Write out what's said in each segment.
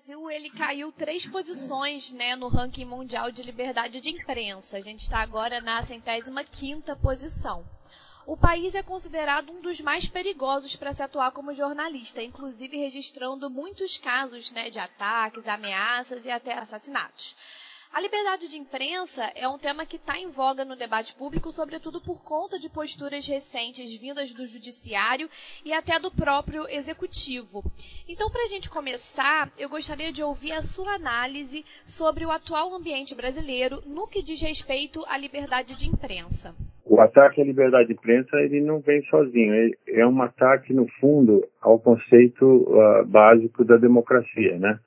Brasil ele caiu três posições né, no ranking mundial de liberdade de imprensa. A gente está agora na centésima quinta posição. O país é considerado um dos mais perigosos para se atuar como jornalista, inclusive registrando muitos casos né, de ataques, ameaças e até assassinatos. A liberdade de imprensa é um tema que está em voga no debate público, sobretudo por conta de posturas recentes vindas do judiciário e até do próprio executivo. Então, para a gente começar, eu gostaria de ouvir a sua análise sobre o atual ambiente brasileiro no que diz respeito à liberdade de imprensa. O ataque à liberdade de imprensa ele não vem sozinho, ele é um ataque no fundo ao conceito uh, básico da democracia, né?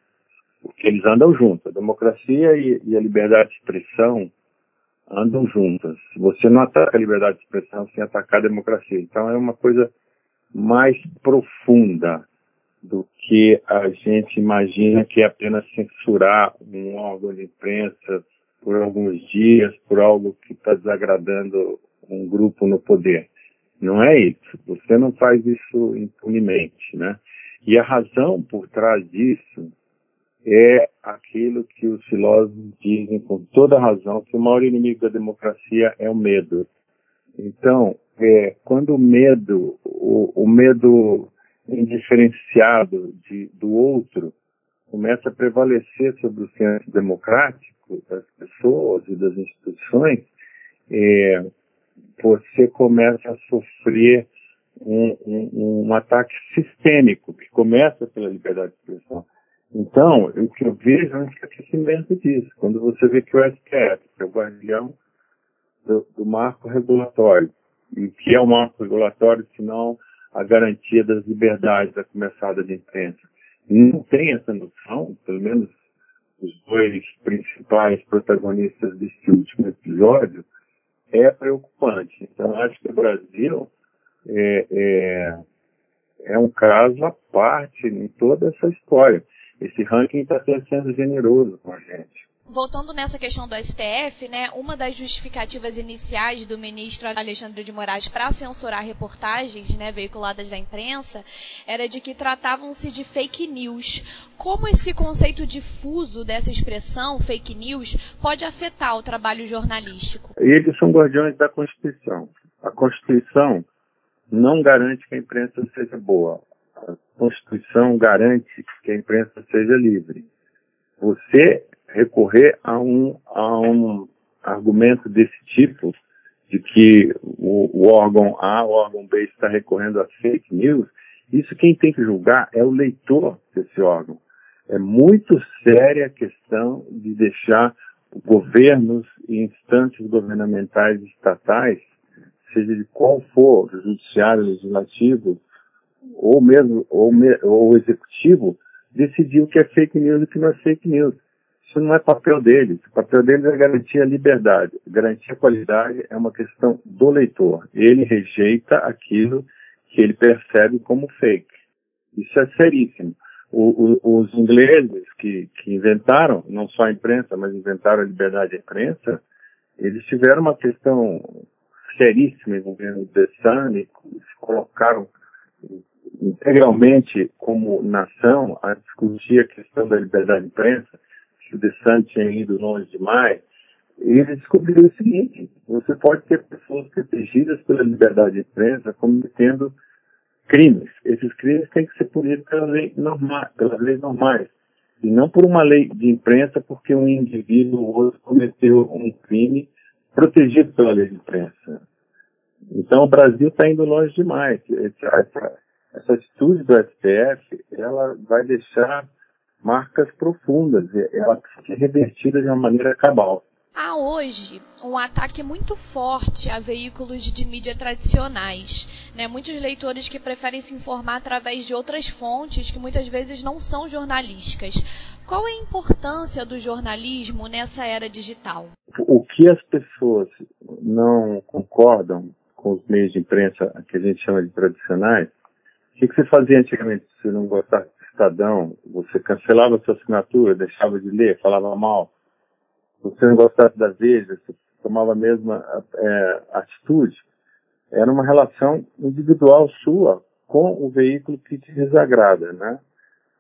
Porque eles andam juntos. A democracia e, e, a liberdade de expressão andam juntas. Você não ataca a liberdade de expressão sem atacar a democracia. Então é uma coisa mais profunda do que a gente imagina que é apenas censurar um órgão de imprensa por alguns dias, por algo que está desagradando um grupo no poder. Não é isso. Você não faz isso impunemente, né? E a razão por trás disso é aquilo que os filósofos dizem com toda razão, que o maior inimigo da democracia é o medo. Então, é, quando o medo, o, o medo indiferenciado de, do outro começa a prevalecer sobre o senso democrático das pessoas e das instituições, é, você começa a sofrer um, um, um, ataque sistêmico que começa pela liberdade de expressão. Então, o que eu vejo é um esquecimento disso. Quando você vê que o STF, que é o guardião do, do marco regulatório, e o que é o marco regulatório, senão a garantia das liberdades da começada de imprensa, não tem essa noção, pelo menos os dois principais protagonistas deste último episódio, é preocupante. Então, acho que o Brasil é, é, é um caso à parte em toda essa história. Esse ranking está sendo generoso com a gente. Voltando nessa questão do STF, né, uma das justificativas iniciais do ministro Alexandre de Moraes para censurar reportagens né, veiculadas da imprensa era de que tratavam-se de fake news. Como esse conceito difuso dessa expressão, fake news, pode afetar o trabalho jornalístico? Eles são guardiões da Constituição. A Constituição não garante que a imprensa seja boa. A Constituição garante que a imprensa seja livre. Você recorrer a um, a um argumento desse tipo, de que o, o órgão A, o órgão B está recorrendo a fake news, isso quem tem que julgar é o leitor desse órgão. É muito séria a questão de deixar governos e instâncias governamentais estatais, seja de qual for, judiciário, legislativo, ou mesmo ou, ou executivo, decidir o que é fake news e o que não é fake news. Isso não é papel deles. O papel deles é garantir a liberdade. Garantir a qualidade é uma questão do leitor. Ele rejeita aquilo que ele percebe como fake. Isso é seríssimo. O, o, os ingleses que, que inventaram, não só a imprensa, mas inventaram a liberdade de imprensa, eles tiveram uma questão seríssima envolvendo o The Sun e se colocaram integralmente como nação a discutir a questão da liberdade de imprensa o DeSantis tinha ido longe demais, ele descobriu o seguinte: você pode ter pessoas protegidas pela liberdade de imprensa cometendo crimes. Esses crimes têm que ser punidos pela lei norma, pelas leis normais. E não por uma lei de imprensa porque um indivíduo ou outro cometeu um crime protegido pela lei de imprensa. Então o Brasil está indo longe demais. Essa, essa atitude do STF, ela vai deixar marcas profundas. Ela é revertida de uma maneira cabal. Há hoje um ataque muito forte a veículos de mídia tradicionais. Né? Muitos leitores que preferem se informar através de outras fontes que muitas vezes não são jornalísticas. Qual é a importância do jornalismo nessa era digital? O que as pessoas não concordam com os meios de imprensa que a gente chama de tradicionais, o que, você fazia antigamente se não gostasse Estadão, você cancelava sua assinatura, deixava de ler, falava mal. Se você não gostasse da Veja, você tomava a mesma é, atitude. Era uma relação individual sua com o veículo que te desagrada, né?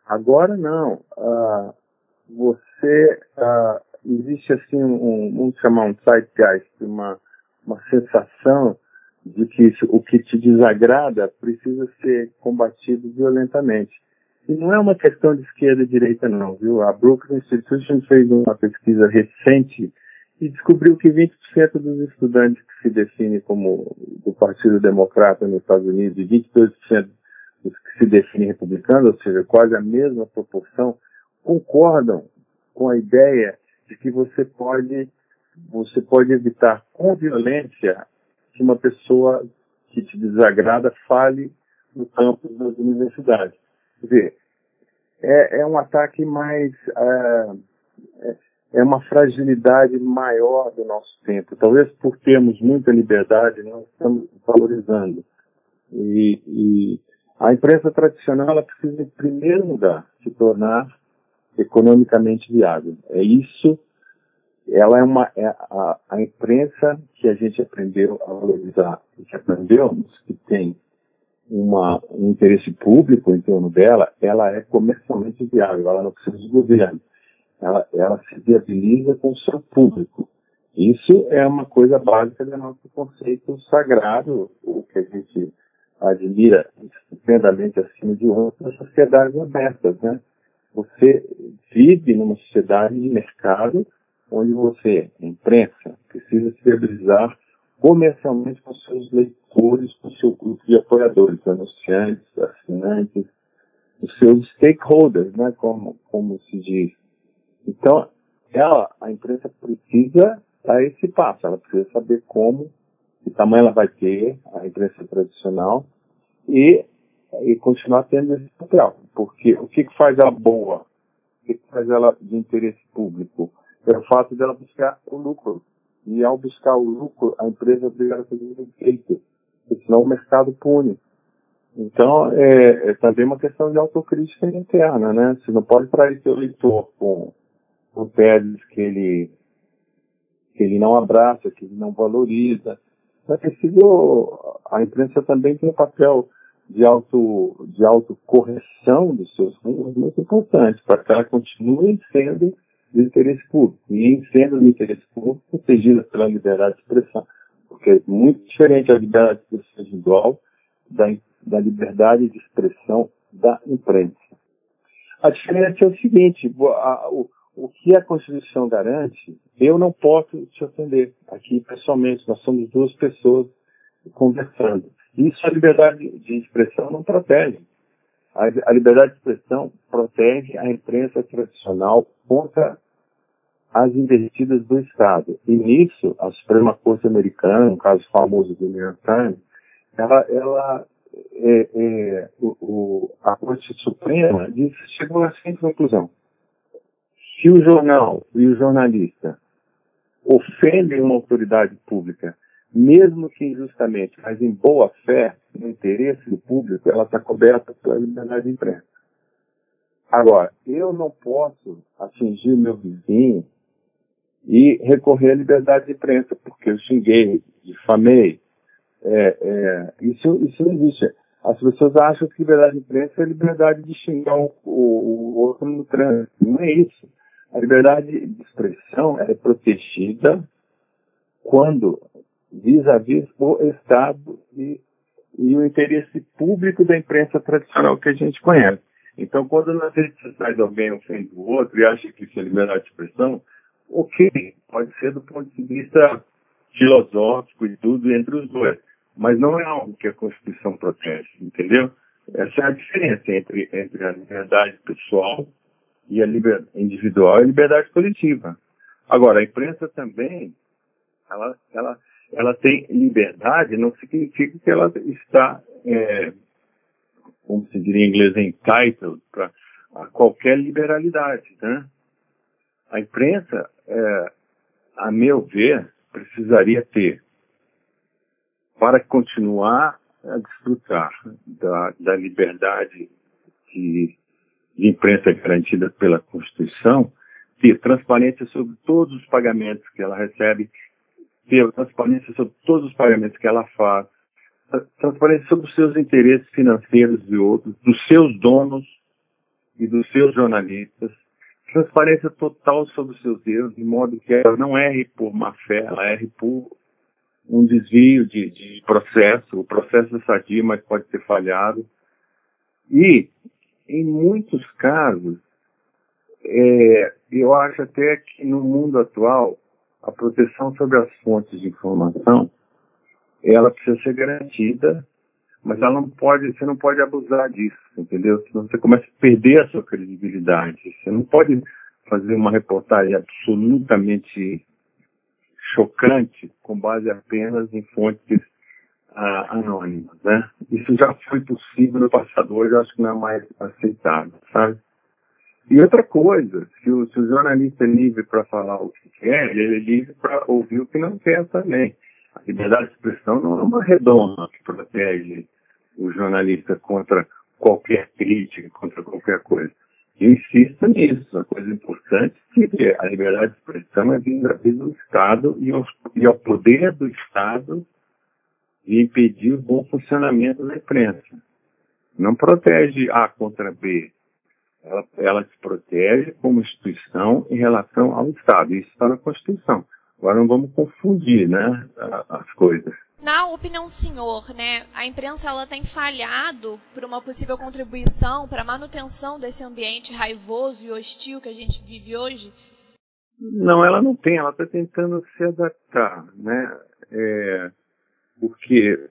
Agora não. Uh, você uh, existe assim um, vamos chamar um zeitgeist, uma uma sensação de que o que te desagrada precisa ser combatido violentamente. E não é uma questão de esquerda e direita não, viu? A Brookings Institution fez uma pesquisa recente e descobriu que 20% dos estudantes que se definem como do Partido Democrata nos Estados Unidos e 22% dos que se definem republicanos, ou seja, quase a mesma proporção, concordam com a ideia de que você pode você pode evitar com violência que uma pessoa que te desagrada fale no campo das universidades. Quer dizer, é, é um ataque mais. É, é uma fragilidade maior do nosso tempo. Talvez por termos muita liberdade, não estamos valorizando. E, e a imprensa tradicional ela precisa, em primeiro lugar, se tornar economicamente viável. É isso ela é uma é a, a, imprensa que a gente aprendeu a valorizar, que aprendemos que tem uma, um interesse público em torno dela, ela é comercialmente viável, ela não precisa de governo. Ela, ela se viabiliza com o seu público. Isso é uma coisa básica do nosso conceito sagrado, o que a gente admira estupendamente acima de outras sociedades abertas, né? Você vive numa sociedade de mercado onde você, imprensa, precisa se viabilizar comercialmente com seus leitores, com seu grupo de apoiadores, anunciantes, assinantes, os seus stakeholders, né, como, como se diz. Então, ela, a imprensa precisa dar esse passo, ela precisa saber como, que tamanho ela vai ter, a imprensa tradicional, e, e continuar tendo esse papel. Porque o que, que faz ela boa? O que, que faz ela de interesse público? É o fato dela buscar o lucro. E ao buscar o lucro, a empresa é obrigada a fazer bem feito, senão o mercado pune. Então, é, é, também uma questão de autocrítica interna, né? Você não pode trair seu leitor com, com teses que ele, que ele não abraça, que ele não valoriza. É preciso, a imprensa também tem um papel de, auto, de autocorreção dos seus rumos muito importante, para que ela continue sendo do interesse público. E sendo do interesse público, protegida pela liberdade de expressão. Porque é muito diferente a liberdade de expressão individual da, da liberdade de expressão da imprensa. A diferença é o seguinte, a, o, o que a Constituição garante, eu não posso te ofender aqui pessoalmente, nós somos duas pessoas conversando. Isso a liberdade de expressão não protege. A liberdade de expressão protege a imprensa tradicional contra as investidas do Estado. E nisso, a Suprema Corte Americana, um caso famoso do New York Times, ela, ela é, é, o, o, a Corte Suprema disse, chegou à seguinte conclusão. Se o jornal e o jornalista ofendem uma autoridade pública, mesmo que injustamente, mas em boa fé, no interesse do público, ela está coberta pela liberdade de imprensa. Agora, eu não posso atingir meu vizinho e recorrer à liberdade de imprensa, porque eu xinguei, difamei. É, é, isso, isso não existe. As pessoas acham que liberdade de imprensa é liberdade de xingar o, o, o outro no trânsito. Não é isso. A liberdade de expressão é protegida quando vis-à-vis -vis o Estado e, e o interesse público da imprensa tradicional que a gente conhece. Então, quando nas redes sociais alguém ofende o outro e acha que isso é liberdade de expressão, ok, pode ser do ponto de vista filosófico e tudo entre os dois, mas não é algo que a Constituição protege, entendeu? Essa é a diferença entre, entre a liberdade pessoal e a liberdade individual e a liberdade coletiva. Agora, a imprensa também, ela, ela, ela tem liberdade, não significa que ela está, é, como se diria em inglês, entitled para qualquer liberalidade, né? A imprensa, é, a meu ver, precisaria ter, para continuar a desfrutar da, da liberdade de, de imprensa garantida pela Constituição, ter transparência sobre todos os pagamentos que ela recebe, ter transparência sobre todos os pagamentos que ela faz, transparência sobre os seus interesses financeiros e outros, dos seus donos, e dos seus jornalistas, transparência total sobre os seus erros, de modo que ela não erre por má fé, ela erre por um desvio de, de processo. O processo é sadio, mas pode ter falhado. E, em muitos casos, é, eu acho até que no mundo atual, a proteção sobre as fontes de informação, ela precisa ser garantida, mas ela não pode, você não pode abusar disso, entendeu? Senão você começa a perder a sua credibilidade. Você não pode fazer uma reportagem absolutamente chocante com base apenas em fontes ah, anônimas, né? Isso já foi possível no passado, hoje eu acho que não é mais aceitável, sabe? E outra coisa, se o, se o jornalista é livre para falar o que quer, ele é livre para ouvir o que não quer também. A liberdade de expressão não é uma redoma que protege o jornalista contra qualquer crítica, contra qualquer coisa. Eu insisto nisso. A coisa importante é que a liberdade de expressão é vinda do Estado e ao, e ao poder do Estado de impedir o bom funcionamento da imprensa. Não protege A contra B. Ela, ela se protege como instituição em relação ao Estado. Isso está na Constituição. Agora não vamos confundir né, as coisas. Na opinião do senhor, né, a imprensa ela tem falhado por uma possível contribuição para a manutenção desse ambiente raivoso e hostil que a gente vive hoje? Não, ela não tem, ela está tentando se adaptar, né? É, porque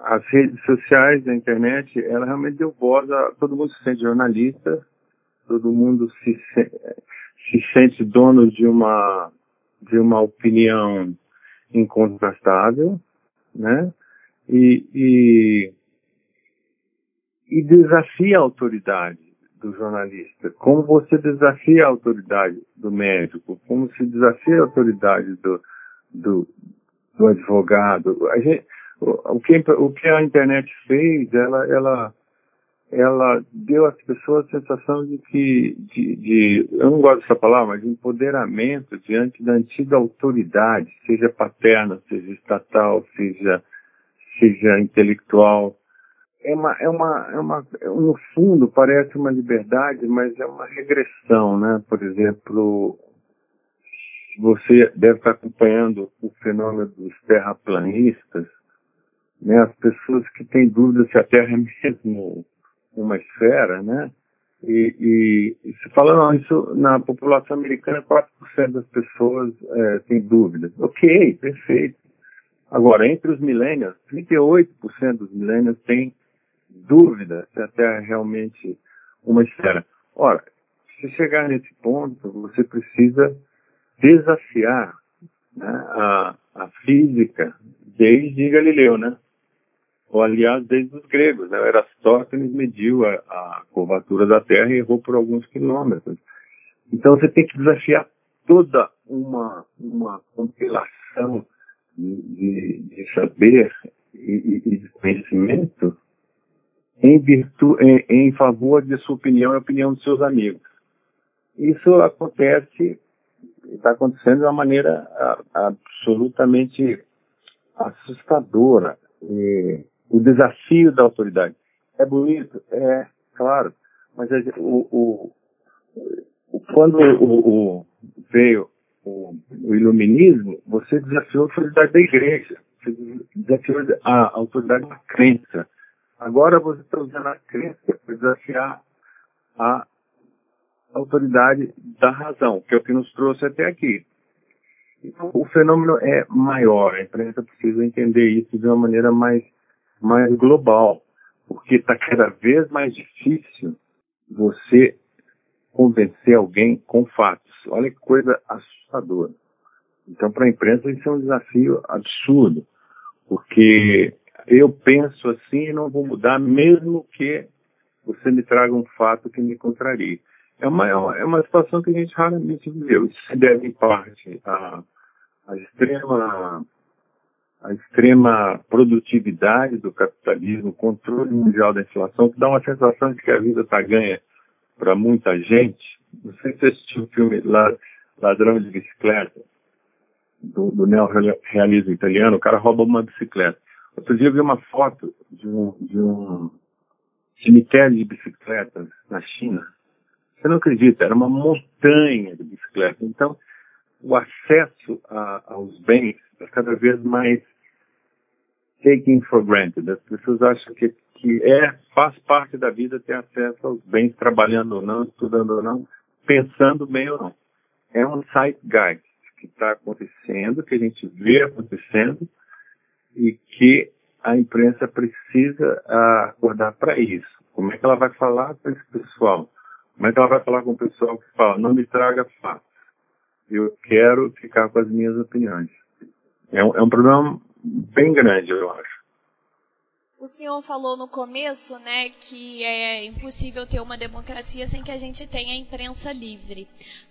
as redes sociais, a internet, ela realmente deu voz a todo mundo se sente jornalista, todo mundo se, se sente dono de uma de uma opinião incontrastável, né? E, e, e desafia a autoridade do jornalista, como você desafia a autoridade do médico, como se desafia a autoridade do, do, do advogado. A gente, o, que, o que a internet fez, ela, ela, ela deu às pessoas a sensação de que, de, de, eu não gosto dessa palavra, mas de empoderamento diante da antiga autoridade, seja paterna, seja estatal, seja, seja intelectual. É uma, é uma, é uma, no fundo parece uma liberdade, mas é uma regressão, né? Por exemplo, você deve estar acompanhando o fenômeno dos terraplanistas, né? As pessoas que têm dúvidas se a Terra é mesmo uma esfera, né? E, e, se fala, não, isso na população americana 4% das pessoas é, têm dúvidas. Ok, perfeito. Agora, entre os millennials, 38% dos millennials têm dúvida se a Terra é realmente uma esfera. Ora, se chegar nesse ponto, você precisa desafiar né, a, a física desde Galileu, né? Ou aliás, desde os gregos. Né? Aristóteles mediu a, a curvatura da Terra e errou por alguns quilômetros. Então você tem que desafiar toda uma, uma compilação de, de saber e, e, de conhecimento em, virtu, em, em favor de sua opinião e a opinião dos seus amigos. Isso acontece, está acontecendo de uma maneira absolutamente assustadora. E, o desafio da autoridade. É bonito? É, claro. Mas o, o, o quando o, veio o, iluminismo, você desafiou a autoridade da igreja. Você desafiou a autoridade da crença. Agora você está usando a crença para desafiar a autoridade da razão, que é o que nos trouxe até aqui. Então, o fenômeno é maior, a imprensa precisa entender isso de uma maneira mais mais global, porque está cada vez mais difícil você convencer alguém com fatos. Olha que coisa assustadora. Então, para a imprensa, isso é um desafio absurdo, porque eu penso assim e não vou mudar, mesmo que você me traga um fato que me contrarie. É uma, é uma situação que a gente raramente viveu. Isso se deve, em parte, à, à extrema a extrema produtividade do capitalismo, o controle mundial da inflação, que dá uma sensação de que a vida está ganha para muita gente. Não sei se você assistiu o filme Ladrão de Bicicleta, do, do neorrealismo italiano, o cara rouba uma bicicleta. Outro dia eu vi uma foto de um, de um cemitério de bicicletas na China, Você não acredita, era uma montanha de bicicletas. Então, o acesso a, aos bens cada vez mais taken for granted. As pessoas acham que, que é, faz parte da vida ter acesso aos bens, trabalhando ou não, estudando ou não, pensando bem ou não. É um guide que está acontecendo, que a gente vê acontecendo e que a imprensa precisa acordar para isso. Como é que ela vai falar com esse pessoal? Como é que ela vai falar com o pessoal que fala, não me traga fatos? Eu quero ficar com as minhas opiniões. É um, é um problema bem grande, eu acho. O senhor falou no começo, né, que é impossível ter uma democracia sem que a gente tenha imprensa livre.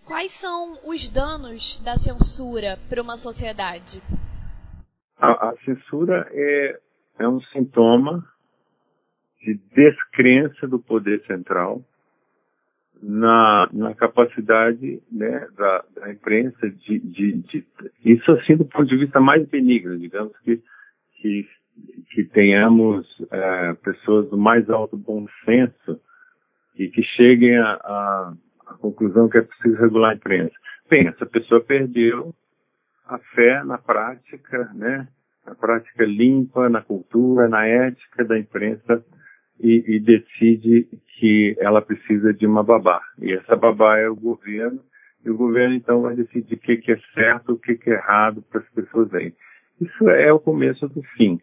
Quais são os danos da censura para uma sociedade? A, a censura é, é um sintoma de descrença do poder central na, na capacidade né, da, da imprensa de, de, de, Isso assim do ponto de vista mais benigno, digamos que, que, que tenhamos é, pessoas do mais alto bom senso e que cheguem à conclusão que é preciso regular a imprensa. Bem, essa pessoa perdeu a fé na prática, né, na prática limpa, na cultura, na ética da imprensa e, e, decide que ela precisa de uma babá. E essa babá é o governo, e o governo então vai decidir o que, que é certo, o que, que é errado para as pessoas aí. Isso é o começo do fim.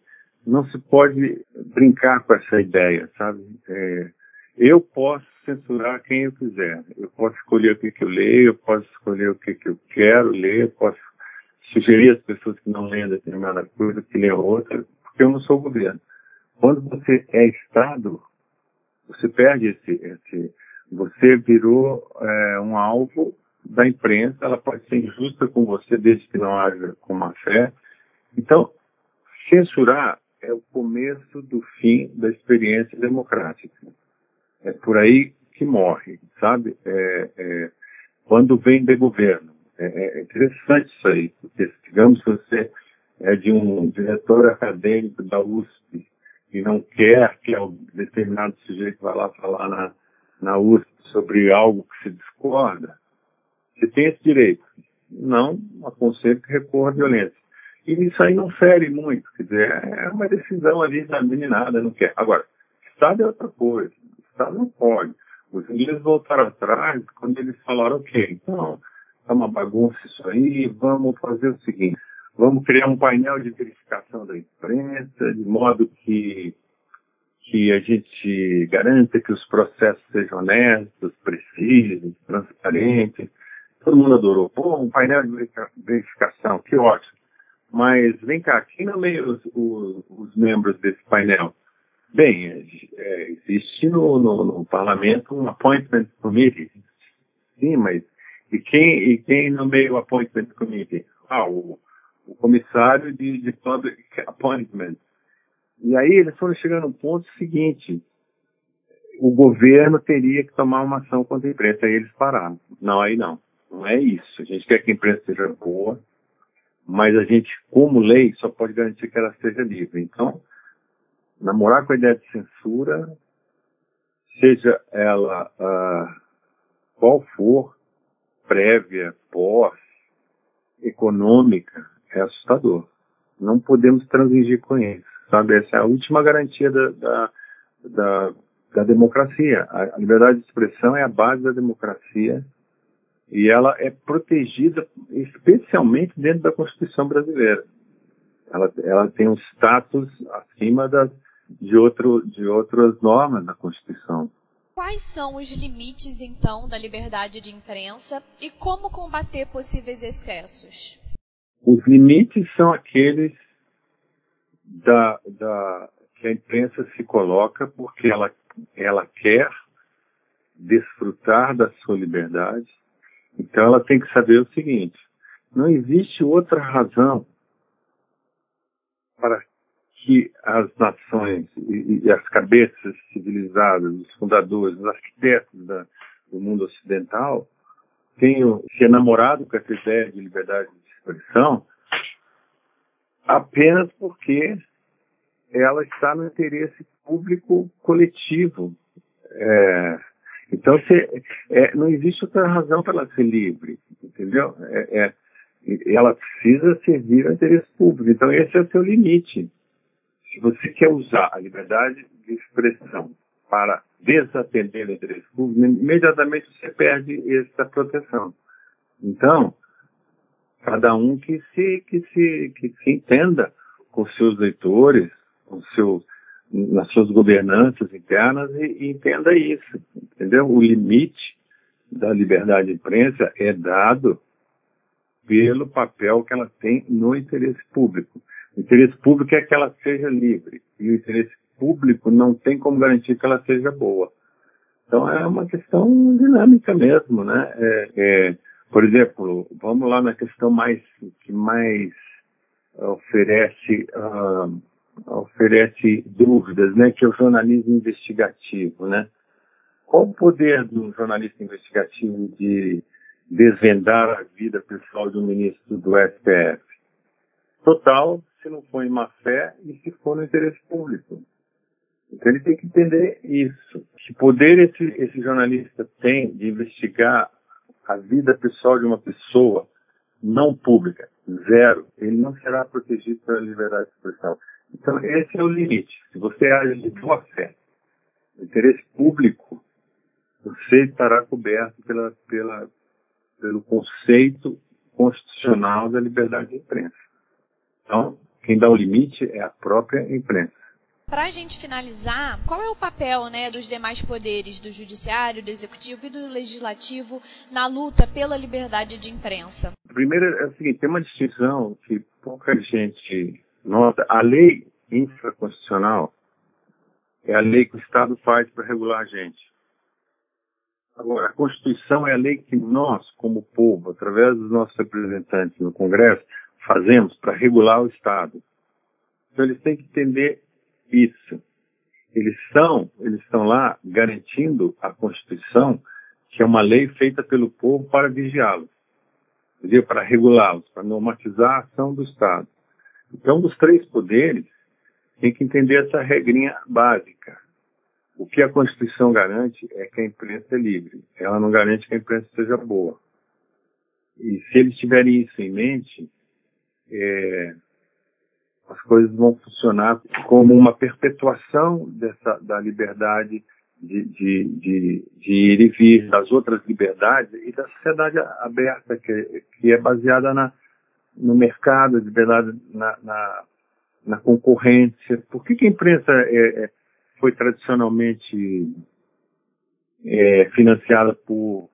Não se pode brincar com essa ideia, sabe? É, eu posso censurar quem eu quiser. Eu posso escolher o que, que eu leio, eu posso escolher o que, que eu quero ler, eu posso sugerir às pessoas que não leem determinada coisa que leiam outra, porque eu não sou o governo. Quando você é Estado, você perde esse. esse você virou é, um alvo da imprensa, ela pode ser injusta com você desde que não haja com má fé. Então, censurar é o começo do fim da experiência democrática. É por aí que morre, sabe? É, é, quando vem de governo. É, é interessante isso aí, porque digamos que você é de um diretor acadêmico da USP e não quer que determinado sujeito vá lá falar na, na USP sobre algo que se discorda, você tem esse direito. Não aconselho que recorra à violência. E isso aí não fere muito, quer dizer, é uma decisão ali da meninada, não quer. Agora, Estado é outra coisa. Estado não pode. Os ingleses voltaram atrás quando eles falaram, ok, então, é uma bagunça isso aí, vamos fazer o seguinte, Vamos criar um painel de verificação da imprensa, de modo que, que a gente garanta que os processos sejam honestos, precisos, transparentes. Todo mundo adorou. Pô, um painel de verificação, que ótimo. Mas vem cá, quem nomeia os, os, os membros desse painel? Bem, é, existe no, no, no, parlamento um appointment committee. Sim, mas e quem, e quem nomeia o appointment committee? Ah, o, o comissário de, de Public Appointment. E aí eles foram chegando no ponto seguinte, o governo teria que tomar uma ação contra a imprensa. Aí eles pararam. Não, aí não. Não é isso. A gente quer que a imprensa seja boa, mas a gente, como lei, só pode garantir que ela seja livre. Então, namorar com a ideia de censura, seja ela uh, qual for, prévia, pós, econômica, é assustador. Não podemos transigir com isso, sabe? Essa é a última garantia da, da, da, da democracia. A, a liberdade de expressão é a base da democracia e ela é protegida especialmente dentro da Constituição brasileira. Ela, ela tem um status acima das, de, outro, de outras normas da Constituição. Quais são os limites, então, da liberdade de imprensa e como combater possíveis excessos? Os limites são aqueles da, da, que a imprensa se coloca porque ela, ela quer desfrutar da sua liberdade. Então ela tem que saber o seguinte: não existe outra razão para que as nações e, e as cabeças civilizadas, os fundadores, os arquitetos da, do mundo ocidental tenham se enamorado com essa ideia de liberdade expressão apenas porque ela está no interesse público coletivo. É, Então, você, é, não existe outra razão para ela ser livre, entendeu? É, é, ela precisa servir ao interesse público. Então, esse é o seu limite. Se você quer usar a liberdade de expressão para desatender o interesse público, imediatamente você perde essa proteção. Então, cada um que se, que se, que se entenda com seus leitores, com seus, nas suas governanças internas e, e entenda isso, entendeu? O limite da liberdade de imprensa é dado pelo papel que ela tem no interesse público. O interesse público é que ela seja livre e o interesse público não tem como garantir que ela seja boa. Então é uma questão dinâmica mesmo, né? É, é, por exemplo, vamos lá na questão mais que mais oferece uh, oferece dúvidas, né? Que é o jornalismo investigativo, né? Qual o poder do jornalista investigativo de desvendar a vida pessoal do ministro do STF? Total, se não for em má fé e se for no interesse público. Então ele tem que entender isso. Que poder esse, esse jornalista tem de investigar a vida pessoal de uma pessoa não pública, zero, ele não será protegido pela liberdade de expressão. Então esse é o limite. Se você age de boa fé, interesse público, você estará coberto pela, pela, pelo conceito constitucional da liberdade de imprensa. Então, quem dá o limite é a própria imprensa. Para a gente finalizar, qual é o papel né, dos demais poderes, do judiciário, do executivo e do legislativo na luta pela liberdade de imprensa? Primeiro é o seguinte, tem uma distinção que pouca gente nota. A lei infraconstitucional é a lei que o Estado faz para regular a gente. Agora, a Constituição é a lei que nós, como povo, através dos nossos representantes no Congresso, fazemos para regular o Estado. Então eles têm que entender isso. Eles são, eles estão lá garantindo a Constituição, que é uma lei feita pelo povo para vigiá-los, para regulá-los, para normatizar a ação do Estado. Então, dos três poderes, tem que entender essa regrinha básica. O que a Constituição garante é que a imprensa é livre. Ela não garante que a imprensa seja boa. E se eles tiverem isso em mente, é, as coisas vão funcionar como uma perpetuação dessa, da liberdade de, de, de, de, ir e vir, das outras liberdades e da sociedade aberta, que, que é baseada na, no mercado, liberdade na, na, na concorrência. Por que, que a imprensa é, é, foi tradicionalmente é, financiada por,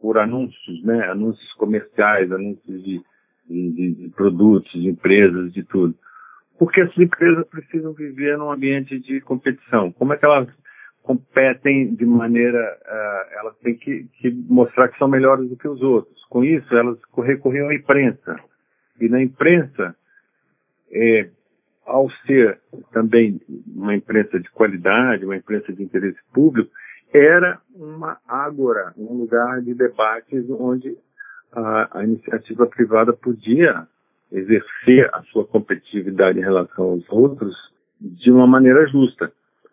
por anúncios, né? anúncios comerciais, anúncios de de, de, produtos, de empresas, de tudo. Porque essas empresas precisam viver num ambiente de competição. Como é que elas competem de maneira, uh, elas têm que, que, mostrar que são melhores do que os outros. Com isso, elas recorriam à imprensa. E na imprensa, é, ao ser também uma imprensa de qualidade, uma imprensa de interesse público, era uma ágora, um lugar de debates onde a, a iniciativa privada podia exercer a sua competitividade em relação aos outros de uma maneira justa.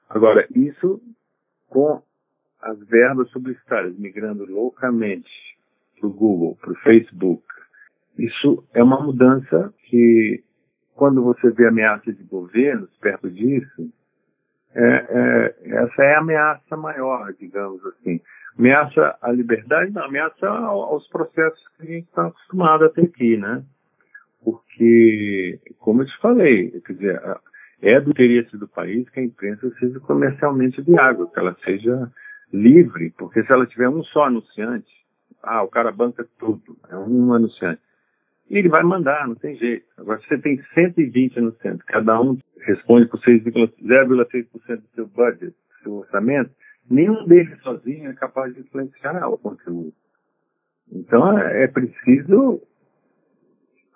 Agora, isso com as verbas publicitárias migrando loucamente para o Google, para o Facebook, isso é uma mudança que, quando você vê ameaça de governos perto disso, é, é, essa é a ameaça maior, digamos assim. Ameaça à liberdade, não, ameaça aos processos que a gente está acostumado a ter aqui, né? Porque, como eu te falei, quer dizer, é do interesse do país que a imprensa seja comercialmente viável, que ela seja livre, porque se ela tiver um só anunciante, ah, o cara banca tudo, é um anunciante. E ele vai mandar, não tem jeito. Agora, se você tem 120 anunciantes, cada um responde por 0,6% do seu budget, do seu orçamento, nenhum deles sozinho é capaz de influenciar o conteúdo. Então é, é preciso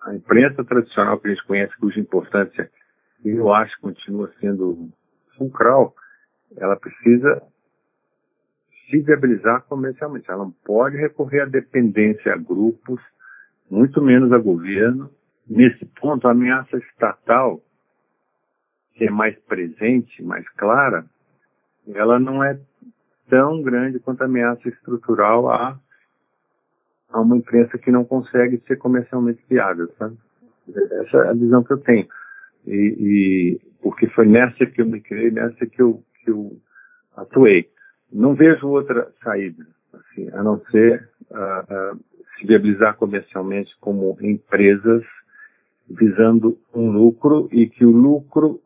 a imprensa tradicional que a gente conhece, cuja importância eu acho que continua sendo fulcral, ela precisa se viabilizar comercialmente. Ela não pode recorrer à dependência a grupos, muito menos a governo. Nesse ponto, a ameaça estatal, que é mais presente, mais clara, ela não é tão grande quanto a ameaça estrutural a, a uma imprensa que não consegue ser comercialmente viável, sabe? Essa é a visão que eu tenho. E, e porque foi nessa que eu me criei, nessa que eu, que eu atuei. Não vejo outra saída, assim, a não ser uh, uh, se viabilizar comercialmente como empresas visando um lucro e que o lucro,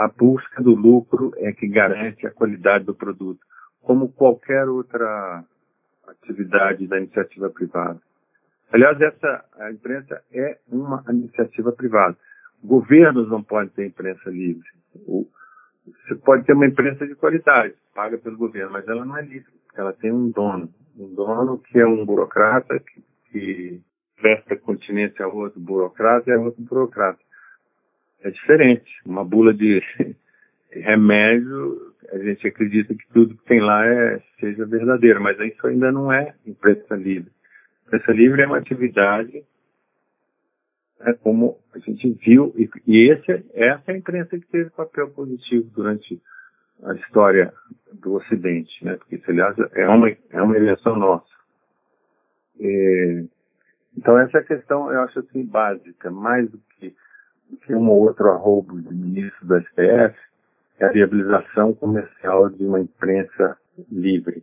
a busca do lucro é que garante a qualidade do produto, como qualquer outra atividade da iniciativa privada. Aliás, essa a imprensa é uma iniciativa privada. Governos não podem ter imprensa livre. Você pode ter uma imprensa de qualidade, paga pelo governo, mas ela não é livre, ela tem um dono. Um dono que é um burocrata que, que presta continência a outro burocrata e a outro burocrata. É diferente. Uma bula de remédio, a gente acredita que tudo que tem lá é, seja verdadeiro, mas isso ainda não é imprensa livre. Imprensa livre é uma atividade é como a gente viu, e, e esse, essa é a imprensa que teve papel positivo durante a história do Ocidente, né? porque isso, aliás, é uma, é uma invenção nossa. então, essa é a questão, eu acho assim, básica, mais do que, que um ou outro arrobo de ministro do STF, é a viabilização comercial de uma imprensa livre.